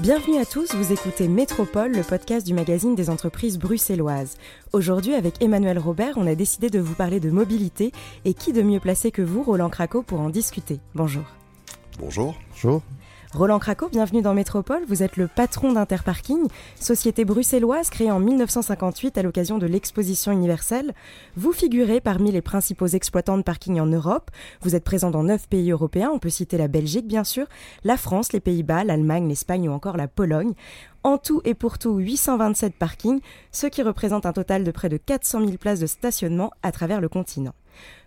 Bienvenue à tous, vous écoutez Métropole, le podcast du magazine des entreprises bruxelloises. Aujourd'hui, avec Emmanuel Robert, on a décidé de vous parler de mobilité et qui de mieux placé que vous, Roland Craco, pour en discuter. Bonjour. Bonjour. Bonjour. Roland Craco, bienvenue dans Métropole. Vous êtes le patron d'Interparking, société bruxelloise créée en 1958 à l'occasion de l'exposition universelle. Vous figurez parmi les principaux exploitants de parking en Europe. Vous êtes présent dans neuf pays européens. On peut citer la Belgique, bien sûr, la France, les Pays-Bas, l'Allemagne, l'Espagne ou encore la Pologne. En tout et pour tout, 827 parkings, ce qui représente un total de près de 400 000 places de stationnement à travers le continent.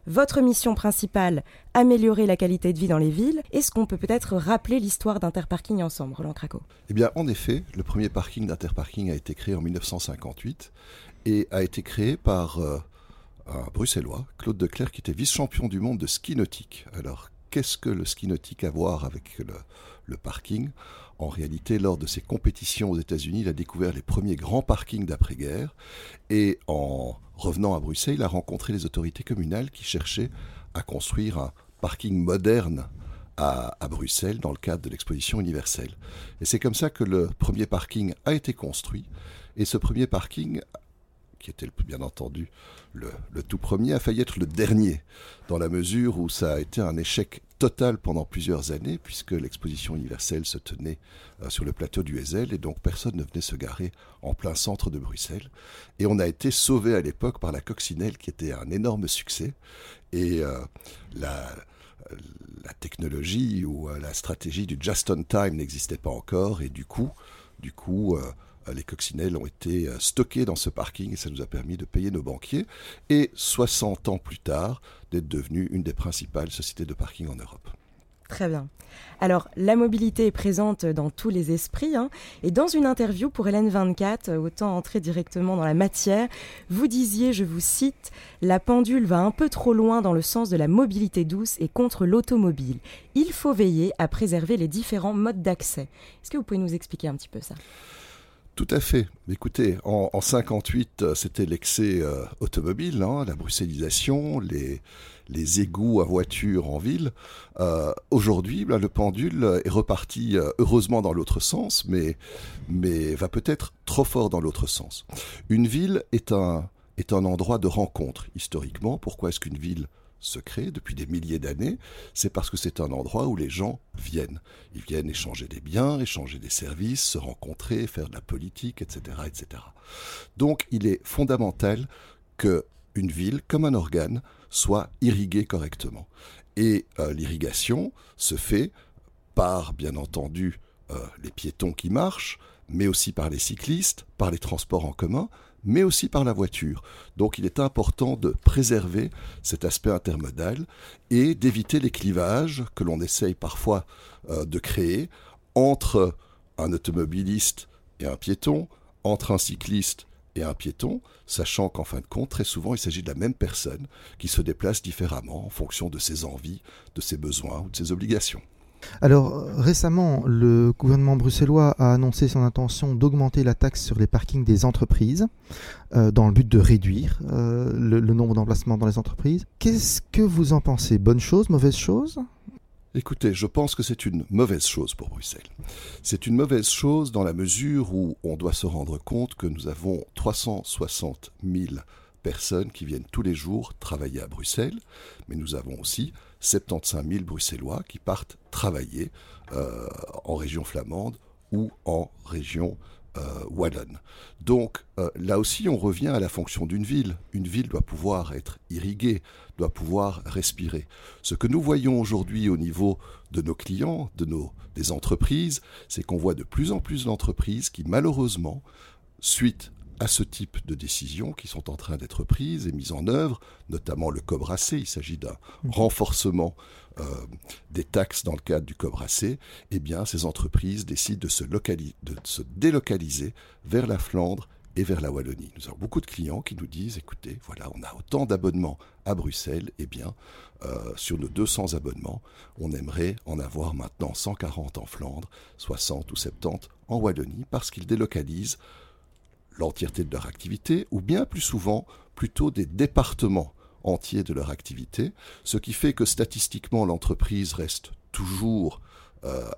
Votre mission principale, améliorer la qualité de vie dans les villes. Est-ce qu'on peut peut-être rappeler l'histoire d'Interparking ensemble, Roland Craco? Eh bien, en effet, le premier parking d'Interparking a été créé en 1958 et a été créé par euh, un Bruxellois, Claude Declerc, qui était vice-champion du monde de ski nautique. Alors, qu'est-ce que le ski nautique a à voir avec le parking? En réalité, lors de ses compétitions aux États-Unis, il a découvert les premiers grands parkings d'après-guerre et en revenant à Bruxelles, il a rencontré les autorités communales qui cherchaient à construire un parking moderne à, Bruxelles dans le cadre de l'exposition universelle. Et c'est comme ça que le premier parking a été construit. Et ce premier parking qui était bien entendu le, tout premier, a failli être le dernier, dans la mesure où ça a été un échec total pendant plusieurs années, puisque l'exposition universelle se tenait euh, sur le plateau du Hezel, et donc personne ne venait se garer en plein centre de Bruxelles. Et on a été sauvé à l'époque par la coccinelle, qui était un énorme succès, et euh, la, la technologie ou euh, la stratégie du just on time n'existait pas encore, et du coup, du coup les coccinelles ont été euh, stockées dans ce parking et ça nous a permis de payer nos banquiers et 60 ans plus tard d'être devenu une des principales sociétés de parking en Europe. Très bien. Alors, la mobilité est présente dans tous les esprits. Hein, et dans une interview pour Hélène 24, euh, autant entrer directement dans la matière, vous disiez, je vous cite, La pendule va un peu trop loin dans le sens de la mobilité douce et contre l'automobile. Il faut veiller à préserver les différents modes d'accès. Est-ce que vous pouvez nous expliquer un petit peu ça? Tout à fait. Écoutez, en, en 58, euh, c'était l'excès euh, automobile, hein, la bruxellisation, les, les égouts à voiture en ville. Euh, aujourd'hui, le pendule est reparti heureusement dans l'autre sens, mais, mais va peut-être trop fort dans l'autre sens. Une ville est un, est un endroit de rencontre, historiquement. Pourquoi est-ce qu'une ville se crée depuis des milliers d'années, c'est parce que c'est un endroit où les gens viennent. Ils viennent échanger des biens, échanger des services, se rencontrer, faire de la politique, etc., etc. Donc, il est fondamental que une ville, comme un organe, soit irriguée correctement. Et euh, l'irrigation se fait par, bien entendu, euh, les piétons qui marchent, mais aussi par les cyclistes, par les transports en commun, mais aussi par la voiture. Donc il est important de préserver cet aspect intermodal et d'éviter les clivages que l'on essaye parfois euh, de créer entre un automobiliste et un piéton, entre un cycliste et un piéton, sachant qu'en fin de compte, très souvent, il s'agit de la même personne qui se déplace différemment en fonction de ses envies, de ses besoins ou de ses obligations. Alors récemment, le gouvernement bruxellois a annoncé son intention d'augmenter la taxe sur les parkings des entreprises euh, dans le but de réduire euh, le, nombre d'emplacements dans les entreprises. Qu'est-ce que vous en pensez? Bonne chose, mauvaise chose? Écoutez, je pense que c'est une mauvaise chose pour Bruxelles. C'est une mauvaise chose dans la mesure où on doit se rendre compte que nous avons 360 000 personnes qui viennent tous les jours travailler à Bruxelles, mais nous avons aussi 75 000 Bruxellois qui partent travailler euh, en région flamande ou en région euh, wallonne. Donc euh, là aussi, on revient à la fonction d'une ville. Une ville doit pouvoir être irriguée, doit pouvoir respirer. Ce que nous voyons aujourd'hui au niveau de nos clients, de nos des entreprises, c'est qu'on voit de plus en plus d'entreprises qui malheureusement, suite à ce type de décisions qui sont en train d'être prises et mises en œuvre, notamment le Cobracé. Il s'agit d'un mmh. renforcement euh, des taxes dans le cadre du Cobracé. Eh bien, ces entreprises décident de se, de se délocaliser vers la Flandre et vers la Wallonie. Nous avons beaucoup de clients qui nous disent, écoutez, voilà, on a autant d'abonnements à Bruxelles, eh bien, euh, sur nos 200 abonnements, on aimerait en avoir maintenant 140 en Flandre, 60 ou 70 en Wallonie, parce qu'ils délocalisent l'entièreté de leur activité, ou bien plus souvent plutôt des départements entiers de leur activité, ce qui fait que statistiquement l'entreprise reste toujours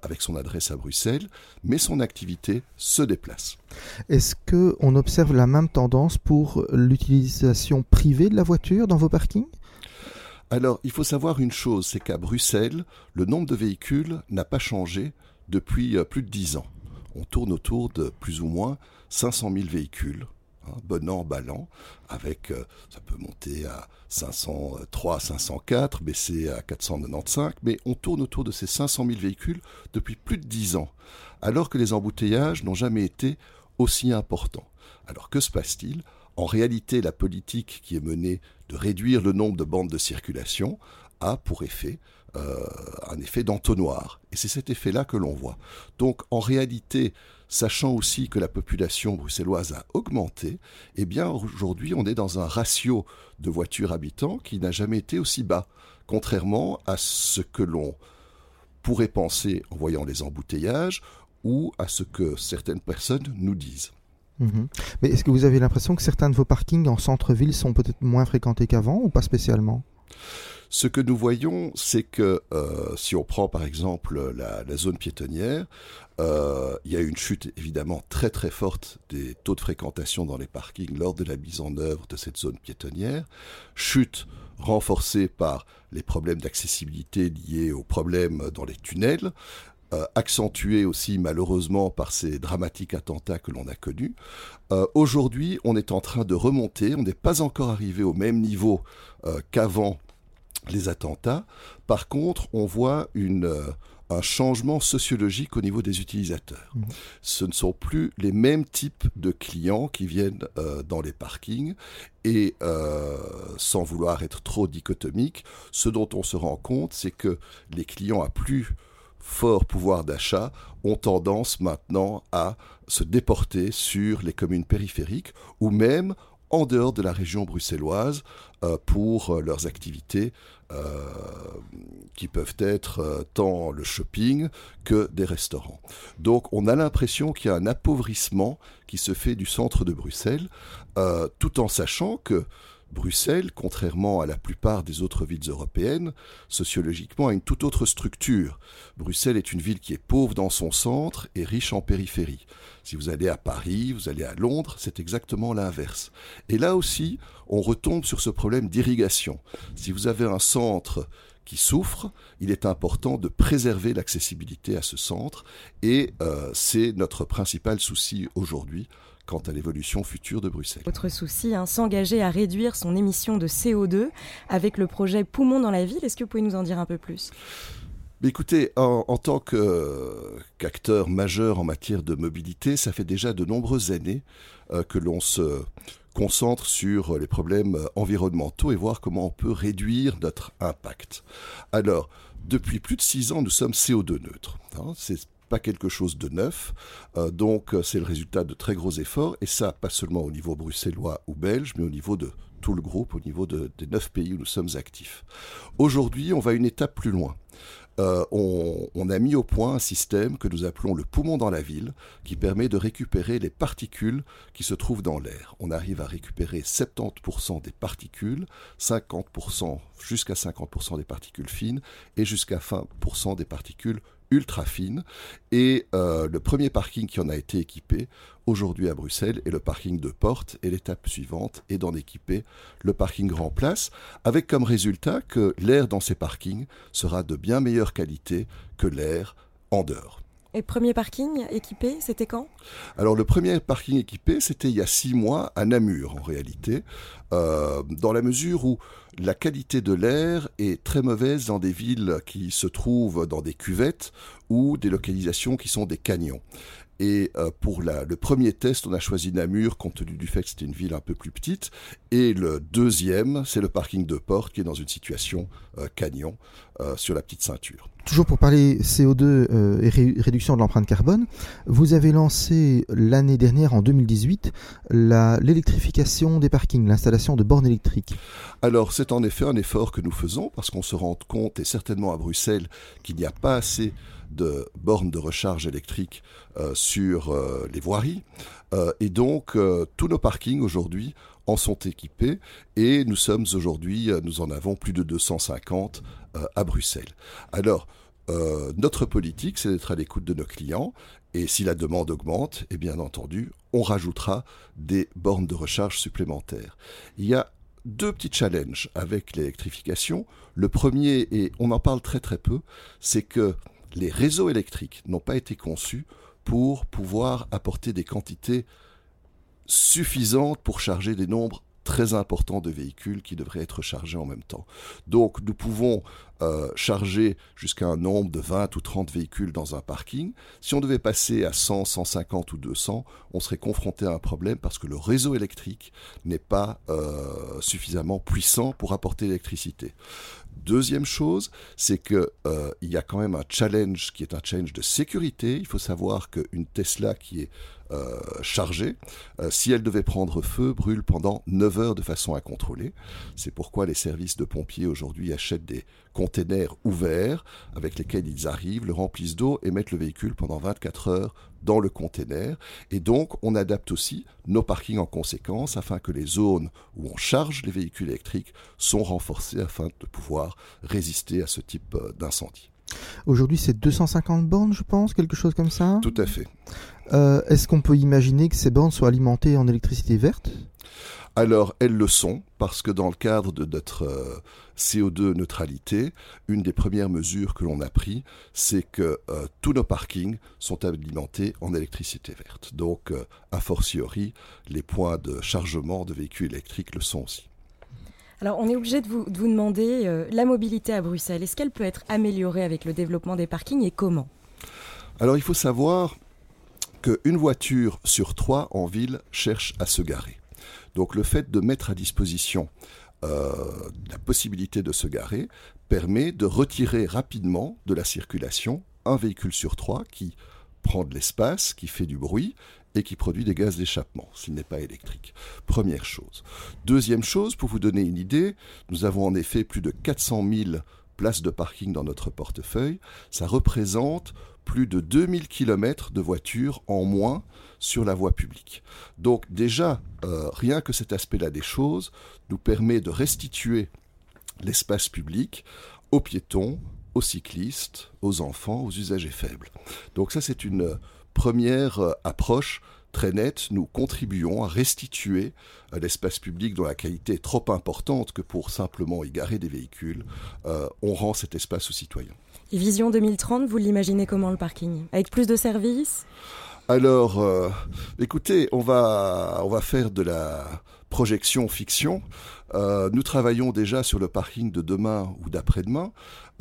avec son adresse à Bruxelles, mais son activité se déplace. Est-ce qu'on observe la même tendance pour l'utilisation privée de la voiture dans vos parkings? Alors, il faut savoir une chose, c'est qu'à Bruxelles, le nombre de véhicules n'a pas changé depuis plus de 10 ans. On tourne autour de plus ou moins 500 000 véhicules Hein, bon an, ballant, avec, euh, ça peut monter à 503, 504, baisser à 495, mais on tourne autour de ces 500 000 véhicules depuis plus de 10 ans, alors que les embouteillages n'ont jamais été aussi importants. Alors que se passe-t-il? En réalité, la politique qui est menée de réduire le nombre de bandes de circulation a pour effet euh, un effet d'entonnoir. Et c'est cet effet-là que l'on voit. Donc en réalité, sachant aussi que la population bruxelloise a augmenté, eh bien aujourd'hui on est dans un ratio de voitures habitants qui n'a jamais été aussi bas, contrairement à ce que l'on pourrait penser en voyant les embouteillages ou à ce que certaines personnes nous disent. Mhm. Mais est-ce que vous avez l'impression que certains de vos parkings en centre-ville sont peut-être moins fréquentés qu'avant ou pas spécialement? Ce que nous voyons, c'est que euh, si on prend par exemple la, zone piétonnière, euh, il y a une chute évidemment très très forte des taux de fréquentation dans les parkings lors de la mise en œuvre de cette zone piétonnière. Chute renforcée par les problèmes d'accessibilité liés aux problèmes dans les tunnels, euh, accentuée aussi malheureusement par ces dramatiques attentats que l'on a connus. Aujourd'hui, on est en train de remonter, on n'est pas encore arrivé au même niveau qu'avant les attentats. Par contre, on voit une, euh, un changement sociologique au niveau des utilisateurs. Mmh. Ce ne sont plus les mêmes types de clients qui viennent euh, dans les parkings et euh, sans vouloir être trop dichotomique, ce dont on se rend compte, c'est que les clients à plus fort pouvoir d'achat ont tendance maintenant à se déporter sur les communes périphériques ou même en dehors de la région bruxelloise euh, pour euh, leurs activités euh, qui peuvent être tant le shopping que des restaurants. Donc on a l'impression qu'il y a un appauvrissement qui se fait du centre de Bruxelles, tout en sachant que Bruxelles, contrairement à la plupart des autres villes européennes, sociologiquement a une toute autre structure. Bruxelles est une ville qui est pauvre dans son centre et riche en périphérie. Si vous allez à Paris, vous allez à Londres, c'est exactement l'inverse. Et là aussi, on retombe sur ce problème d'irrigation. Si vous avez un centre qui souffre, il est important de préserver l'accessibilité à ce centre et euh, c'est notre principal souci aujourd'hui quant à l'évolution future de Bruxelles. Autre souci, hein, s'engager à réduire son émission de CO2 avec le projet Poumon dans la ville. Est-ce que vous pouvez nous en dire un peu plus? Écoutez, en, tant qu'acteur majeur en matière de mobilité, ça fait déjà de nombreuses années euh, que l'on se concentre sur les problèmes environnementaux et voir comment on peut réduire notre impact. Alors, depuis plus de six ans, nous sommes CO2 neutres. Hein. c'est pas quelque chose de neuf. Euh, donc euh, c'est le résultat de très gros efforts, et ça pas seulement au niveau bruxellois ou belge, mais au niveau de tout le groupe, au niveau des neuf pays où nous sommes actifs. Aujourd'hui, on va une étape plus loin. Euh, on, on, a mis au point un système que nous appelons le poumon dans la ville, qui permet de récupérer les particules qui se trouvent dans l'air. On arrive à récupérer 70% des particules, 50% jusqu'à 50% des particules fines et jusqu'à 20% des particules ultra fine. Et euh, le premier parking qui en a été équipé aujourd'hui à Bruxelles est le parking de Porte. Et l'étape suivante est d'en équiper le parking Grand Place, avec comme résultat que l'air dans ces parkings sera de bien meilleure qualité que l'air en dehors. Et premier parking équipé, c'était quand? Alors le premier parking équipé, c'était il y a six mois à Namur en réalité, euh, dans la mesure où la qualité de l'air est très mauvaise dans des villes qui se trouvent dans des cuvettes ou des localisations qui sont des canyons. Et euh, pour le premier test, on a choisi Namur compte tenu du fait que c'était une ville un peu plus petite. Et le deuxième, c'est le parking de Porte qui est dans une situation euh, canyon euh, sur la petite ceinture. Toujours pour parler CO2 et réduction de l'empreinte carbone, vous avez lancé l'année dernière, en 2018, l'électrification des parkings, l'installation de bornes électriques. Alors c'est en effet un effort que nous faisons parce qu'on se rend compte, et certainement à Bruxelles, qu'il n'y a pas assez de bornes de recharge électrique euh, sur euh, les voiries. Euh, et donc, tous nos parkings aujourd'hui en sont équipés et nous sommes aujourd'hui, nous en avons plus de 250 à Bruxelles. Alors, notre politique, c'est d'être à l'écoute de nos clients. Et si la demande augmente, et bien entendu, on rajoutera des bornes de recharge supplémentaires. Il y a deux petits challenges avec l'électrification. Le premier, et on en parle très très peu, c'est que les réseaux électriques n'ont pas été conçus pour pouvoir apporter des quantités suffisantes pour charger des nombres très importants de véhicules qui devraient être chargés en même temps. Donc nous pouvons euh, charger jusqu'à un nombre de 20 ou 30 véhicules dans un parking. Si on devait passer à 100, 150 ou 200, on serait confronté à un problème parce que le réseau électrique n'est pas euh, suffisamment puissant pour apporter l'électricité. Deuxième chose, c'est que euh, il y a quand même un challenge qui est un challenge de sécurité. Il faut savoir qu'une Tesla qui est euh, chargée, euh, si elle devait prendre feu, brûle pendant 9 heures de façon incontrôlée. C'est pourquoi les services de pompiers aujourd'hui achètent des containers ouverts avec lesquels ils arrivent, le remplissent d'eau et mettent le véhicule pendant 24 heures dans le container. Et donc, on adapte aussi nos parkings en conséquence afin que les zones où on charge les véhicules électriques sont renforcées afin de pouvoir résister à ce type euh, d'incendie. Aujourd'hui, c'est 250 bornes, je pense, quelque chose comme ça Tout à fait. Euh, est-ce qu'on peut imaginer que ces bornes soient alimentées en électricité verte? Alors, elles le sont, parce que dans le cadre de notre euh, CO2 neutralité, une des premières mesures que l'on a prises, c'est que euh, tous nos parkings sont alimentés en électricité verte. Donc, a fortiori, les points de chargement de véhicules électriques le sont aussi. Alors, on est obligé de vous, demander, euh, la mobilité à Bruxelles, est-ce qu'elle peut être améliorée avec le développement des parkings et comment? Alors, il faut savoir qu'une voiture sur trois en ville cherche à se garer. Donc, le fait de mettre à disposition euh, la possibilité de se garer permet de retirer rapidement de la circulation un véhicule sur trois qui prend de l'espace, qui fait du bruit et qui produit des gaz d'échappement, s'il n'est pas électrique. Première chose. Deuxième chose, pour vous donner une idée, nous avons en effet plus de 400 000 places de parking dans notre portefeuille. Ça représente plus de 2000 km de voitures en moins sur la voie publique. Donc déjà, euh, rien que cet aspect-là des choses nous permet de restituer l'espace public aux piétons, aux cyclistes, aux enfants, aux usagers faibles. Donc ça, c'est une première euh, approche très nette, nous contribuons à restituer euh, l'espace public dont la qualité est trop importante que pour simplement y garer des véhicules. Euh, on rend cet espace aux citoyens. Vision 2030, vous l'imaginez comment le parking? Avec plus de services? Alors, écoutez, on va, on va faire de la projection fiction. nous travaillons déjà sur le parking de demain ou d'après-demain.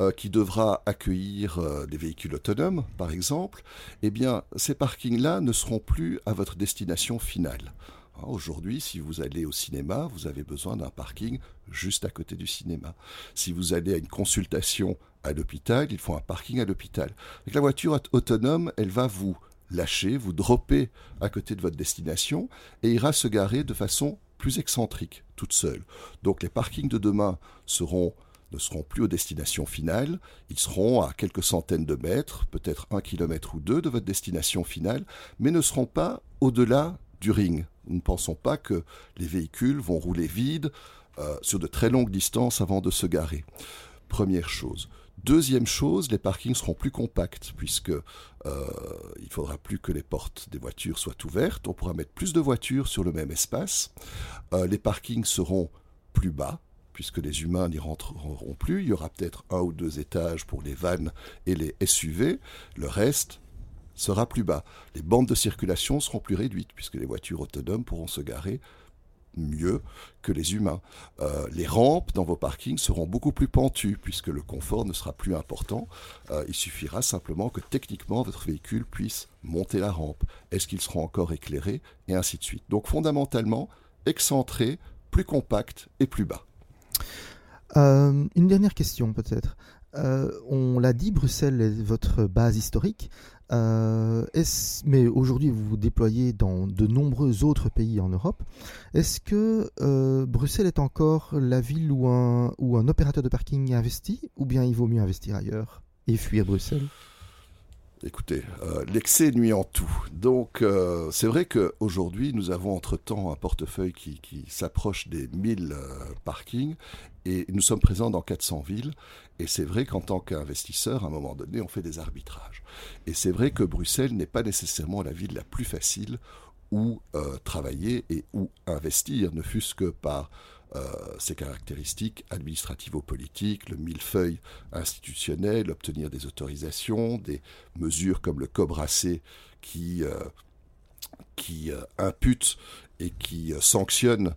Euh, qui devra accueillir euh, des véhicules autonomes, par exemple, eh bien, ces parkings-là ne seront plus à votre destination finale. Hein, aujourd'hui, si vous allez au cinéma, vous avez besoin d'un parking juste à côté du cinéma. Si vous allez à une consultation à l'hôpital, il faut un parking à l'hôpital. la voiture autonome, elle va vous lâcher, vous dropper à côté de votre destination et ira se garer de façon plus excentrique, toute seule. Donc les parkings de demain seront ne seront plus aux destinations finales, ils seront à quelques centaines de mètres, peut-être un kilomètre ou deux de votre destination finale, mais ne seront pas au-delà du ring. Nous ne pensons pas que les véhicules vont rouler vides euh, sur de très longues distances avant de se garer. Première chose. Deuxième chose, les parkings seront plus compacts puisque euh, il faudra plus que les portes des voitures soient ouvertes. On pourra mettre plus de voitures sur le même espace. Euh, les parkings seront plus bas, puisque les humains n'y rentreront plus. Il y aura peut-être un ou deux étages pour les vannes et les SUV. Le reste sera plus bas. Les bandes de circulation seront plus réduites, puisque les voitures autonomes pourront se garer mieux que les humains. Euh, les rampes dans vos parkings seront beaucoup plus pentues puisque le confort ne sera plus important. Euh, il suffira simplement que techniquement votre véhicule puisse monter la rampe. Est-ce qu'ils seront encore éclairés Et ainsi de suite. Donc fondamentalement, excentré, plus compact et plus bas. Euh, une dernière question peut-être. Euh, on l'a dit, Bruxelles est votre base historique, euh, mais aujourd'hui vous vous déployez dans de nombreux autres pays en Europe. Est-ce que Bruxelles est encore la ville où un, opérateur de parking investit, ou bien il vaut mieux investir ailleurs et fuir Bruxelles? Écoutez, euh, l'excès nuit en tout. Donc, euh, c'est vrai qu'aujourd'hui, nous avons entre-temps un portefeuille qui, s'approche des 1000 parkings et nous sommes présents dans 400 villes. Et c'est vrai qu'en tant qu'investisseur, à un moment donné, on fait des arbitrages. Et c'est vrai que Bruxelles n'est pas nécessairement la ville la plus facile où travailler et où investir, ne fût-ce que par euh, ses caractéristiques administrativo-politiques, le millefeuille institutionnel, obtenir des autorisations, des mesures comme le cobracé qui, euh, qui euh, impute et qui sanctionne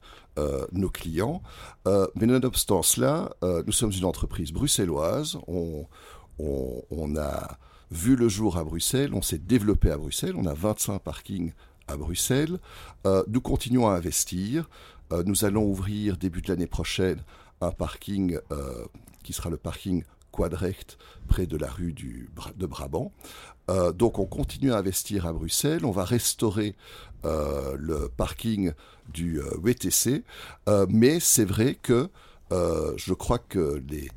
nos clients. mais nonobstant cela, nous sommes une entreprise bruxelloise. On, a vu le jour à Bruxelles, on s'est développé à Bruxelles, on a 25 parkings à Bruxelles. nous continuons à investir. Euh, nous allons ouvrir début de l'année prochaine un parking euh, qui sera le parking Quadrecht près de la rue du, de Brabant. Euh, donc on continue à investir à Bruxelles, on va restaurer le parking du WTC, mais c'est vrai que je crois que les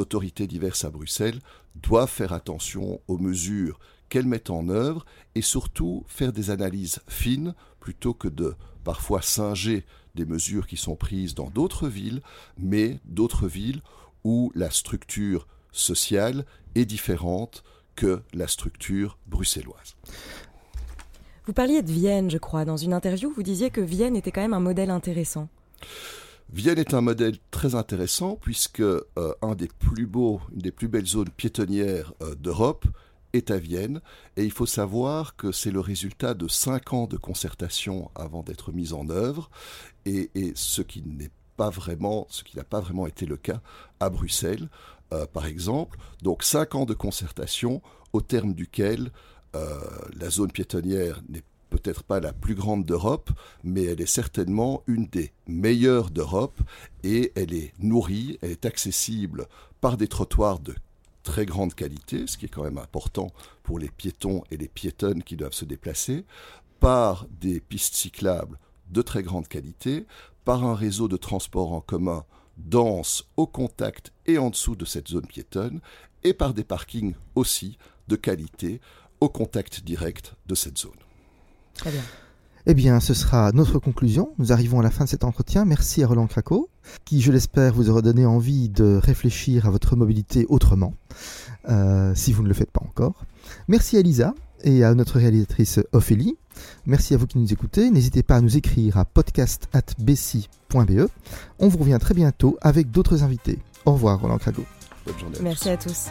autorités diverses à Bruxelles doivent faire attention aux mesures qu'elles mettent en œuvre et surtout faire des analyses fines plutôt que de parfois singer des mesures qui sont prises dans d'autres villes, mais d'autres villes où la structure sociale est différente que la structure bruxelloise. Vous parliez de Vienne, je crois. Dans une interview, vous disiez que Vienne était quand même un modèle intéressant. Vienne est un modèle très intéressant puisque euh, un des plus beaux, une des plus belles zones piétonnières euh, d'Europe est à Vienne. Et il faut savoir que c'est le résultat de cinq ans de concertation avant d'être mise en œuvre. Et, ce qui n'est pas vraiment, ce qui n'a pas vraiment été le cas à Bruxelles, euh, par exemple. Donc cinq ans de concertation au terme duquel euh, la zone piétonnière n'est peut-être pas la plus grande d'Europe, mais elle est certainement une des meilleures d'Europe et elle est nourrie, elle est accessible par des trottoirs de très grande qualité, ce qui est quand même important pour les piétons et les piétonnes qui doivent se déplacer, par des pistes cyclables de très grande qualité, par un réseau de transport en commun dense au contact et en dessous de cette zone piétonne, et par des parkings aussi de qualité au contact direct de cette zone. Très bien. Eh bien, ce sera notre conclusion. Nous arrivons à la fin de cet entretien. Merci à Roland Craco, qui, je l'espère, vous aura donné envie de réfléchir à votre mobilité autrement, euh, si vous ne le faites pas encore. Merci à Lisa et à notre réalisatrice Ophélie. Merci à vous qui nous écoutez. N'hésitez pas à nous écrire à podcast.bessie.be. On vous revient très bientôt avec d'autres invités. Au revoir, Roland Craco. Bonne journée. Merci à tous.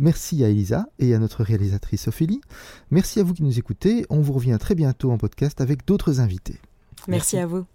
Merci à Elisa et à notre réalisatrice Ophélie. Merci à vous qui nous écoutez. On vous revient très bientôt en podcast avec d'autres invités. Merci. à vous.